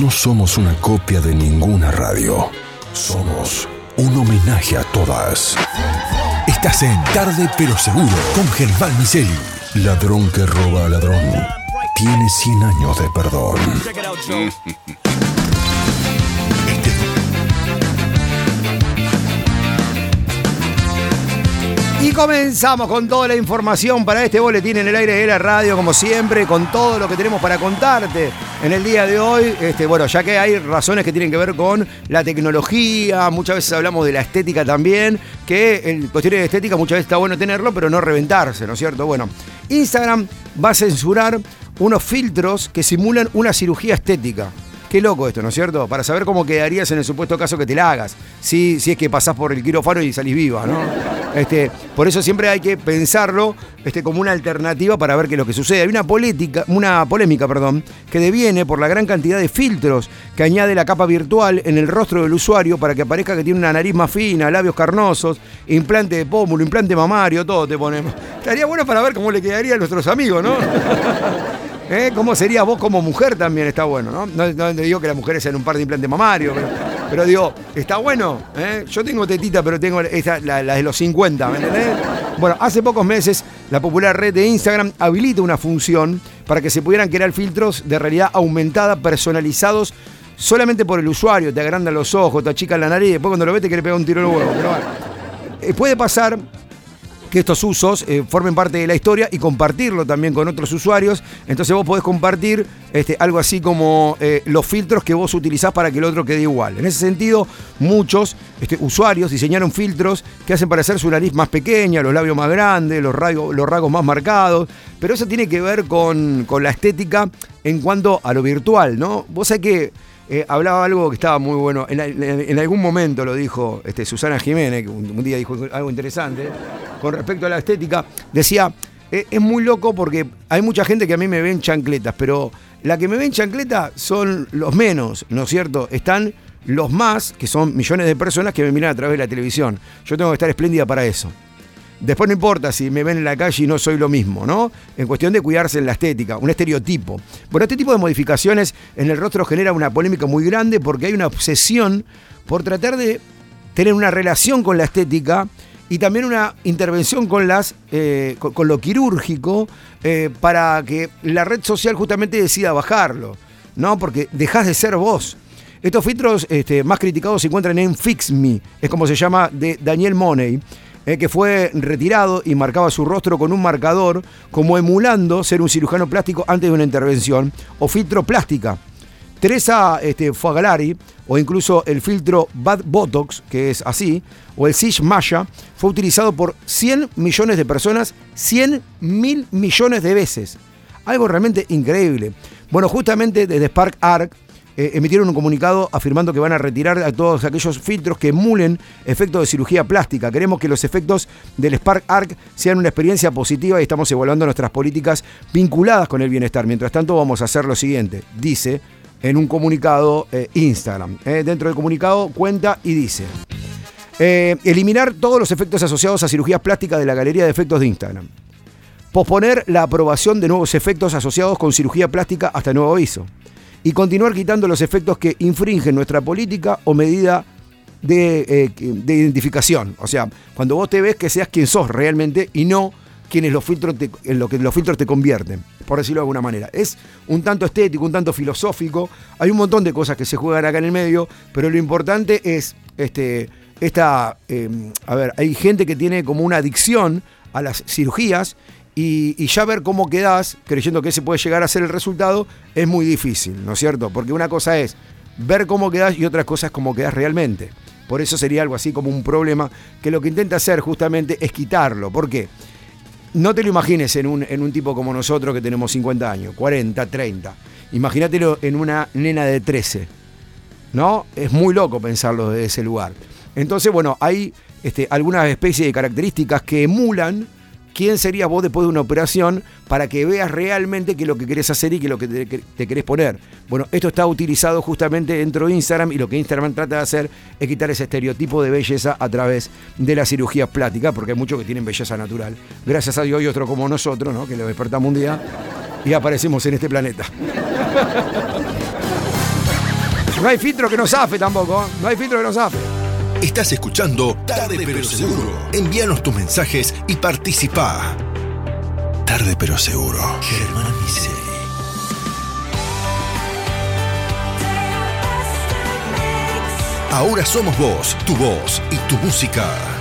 No somos una copia de ninguna radio. Somos un homenaje a todas. Estás en Tarde pero Seguro con Germán Miseli. Ladrón que roba a ladrón. Tiene 100 años de perdón. comenzamos con toda la información para este boletín en el aire de la radio, como siempre, con todo lo que tenemos para contarte en el día de hoy. Este, bueno, ya que hay razones que tienen que ver con la tecnología, muchas veces hablamos de la estética también, que en cuestiones de estética muchas veces está bueno tenerlo, pero no reventarse, ¿no es cierto? Bueno, Instagram va a censurar unos filtros que simulan una cirugía estética. Qué loco esto, ¿no es cierto? Para saber cómo quedarías en el supuesto caso que te la hagas. Si, si es que pasás por el quirófano y salís viva, ¿no? Este, por eso siempre hay que pensarlo este, como una alternativa para ver qué es lo que sucede. Hay una, política, una polémica perdón, que deviene por la gran cantidad de filtros que añade la capa virtual en el rostro del usuario para que aparezca que tiene una nariz más fina, labios carnosos, implante de pómulo, implante mamario, todo te ponemos. Estaría bueno para ver cómo le quedaría a nuestros amigos, ¿no? ¿Eh? ¿Cómo sería vos como mujer también? Está bueno, ¿no? No, digo que las mujeres sean un par de implantes mamarios, pero, digo, está bueno. ¿eh? Yo tengo tetita, pero tengo esa, la, de los 50, ¿me entendés? Bueno, hace pocos meses la popular red de Instagram habilita una función para que se pudieran crear filtros de realidad aumentada personalizados solamente por el usuario. Te agrandan los ojos, te achican la nariz, después cuando lo ves te quiere pegar un tiro en el huevo. Pero bueno. Eh, puede pasar que estos usos eh, formen parte de la historia y compartirlo también con otros usuarios. Entonces vos podés compartir este, algo así como eh, los filtros que vos utilizás para que el otro quede igual. En ese sentido, muchos este, usuarios diseñaron filtros que hacen parecer su nariz más pequeña, los labios más grandes, los, rasgos, los rasgos más marcados. Pero eso tiene que ver con, con la estética en cuanto a lo virtual, ¿no? Vos sabés que eh, hablaba algo que estaba muy bueno. En, algún momento lo dijo este, Susana Jiménez, que un, día dijo algo interesante, con respecto a la estética. Decía, eh, es muy loco porque hay mucha gente que a mí me ven chancletas, pero la que me ven chancletas son los menos, ¿no es cierto? Están los más, que son millones de personas que me miran a través de la televisión. Yo tengo que estar espléndida para eso. Después no importa si me ven en la calle y no soy lo mismo, ¿no? En cuestión de cuidarse en la estética, un estereotipo. Bueno, este tipo de modificaciones en el rostro genera una polémica muy grande porque hay una obsesión por tratar de tener una relación con la estética y también una intervención con las eh, con, lo quirúrgico eh, para que la red social justamente decida bajarlo, ¿no? Porque dejas de ser vos. Estos filtros este, más criticados se encuentran en Fix Me, es como se llama de Daniel Money eh, que fue retirado y marcaba su rostro con un marcador, como emulando ser un cirujano plástico antes de una intervención, o filtro plástica. Teresa este, Fuagalari, o incluso el filtro Bad Botox, que es así, o el Sish Maya, fue utilizado por 100 millones de personas, 100 mil millones de veces. Algo realmente increíble. Bueno, justamente desde Spark Arc eh, emitieron un comunicado afirmando que van a retirar a todos aquellos filtros que emulen efectos de cirugía plástica. Queremos que los efectos del Spark Arc sean una experiencia positiva y estamos evaluando nuestras políticas vinculadas con el bienestar. Mientras tanto, vamos a hacer lo siguiente, dice en un comunicado eh, Instagram. Eh, dentro del comunicado cuenta y dice. eliminar todos los efectos asociados a cirugías plásticas de la galería de efectos de Instagram. Posponer la aprobación de nuevos efectos asociados con cirugía plástica hasta nuevo aviso y continuar quitando los efectos que infringen nuestra política o medida de, eh, identificación. O sea, cuando vos te ves que seas quien sos realmente y no quienes los filtros en lo que los filtros te convierten, por decirlo de alguna manera. Es un tanto estético, un tanto filosófico. Hay un montón de cosas que se juegan acá en el medio, pero lo importante es este, esta. Eh, a ver, hay gente que tiene como una adicción a las cirugías y, ya ver cómo quedás, creyendo que ese puede llegar a ser el resultado, es muy difícil, ¿no es cierto? Porque una cosa es ver cómo quedás y otra cosa es cómo quedás realmente. Por eso sería algo así como un problema que lo que intenta hacer justamente es quitarlo. ¿Por qué? No te lo imagines en un, en un tipo como nosotros que tenemos 50 años, 40, 30. Imagínatelo en una nena de 13. ¿No? Es muy loco pensarlo desde ese lugar. Entonces, bueno, hay este, algunas especies de características que emulan quién serías vos después de una operación para que veas realmente qué es lo que querés hacer y qué es lo que te, querés poner. Bueno, esto está utilizado justamente dentro de Instagram y lo que Instagram trata de hacer es quitar ese estereotipo de belleza a través de la cirugía plástica, porque hay muchos que tienen belleza natural. Gracias a Dios y otro como nosotros, ¿no? que lo despertamos un día y aparecemos en este planeta. No hay filtro que no zafe tampoco. ¿eh? No hay filtro que no zafe. Estás escuchando Tarde pero Seguro. Envíanos tus mensajes y participa. Tarde pero Seguro. Germán Miseri. Ahora somos vos, tu voz y tu música.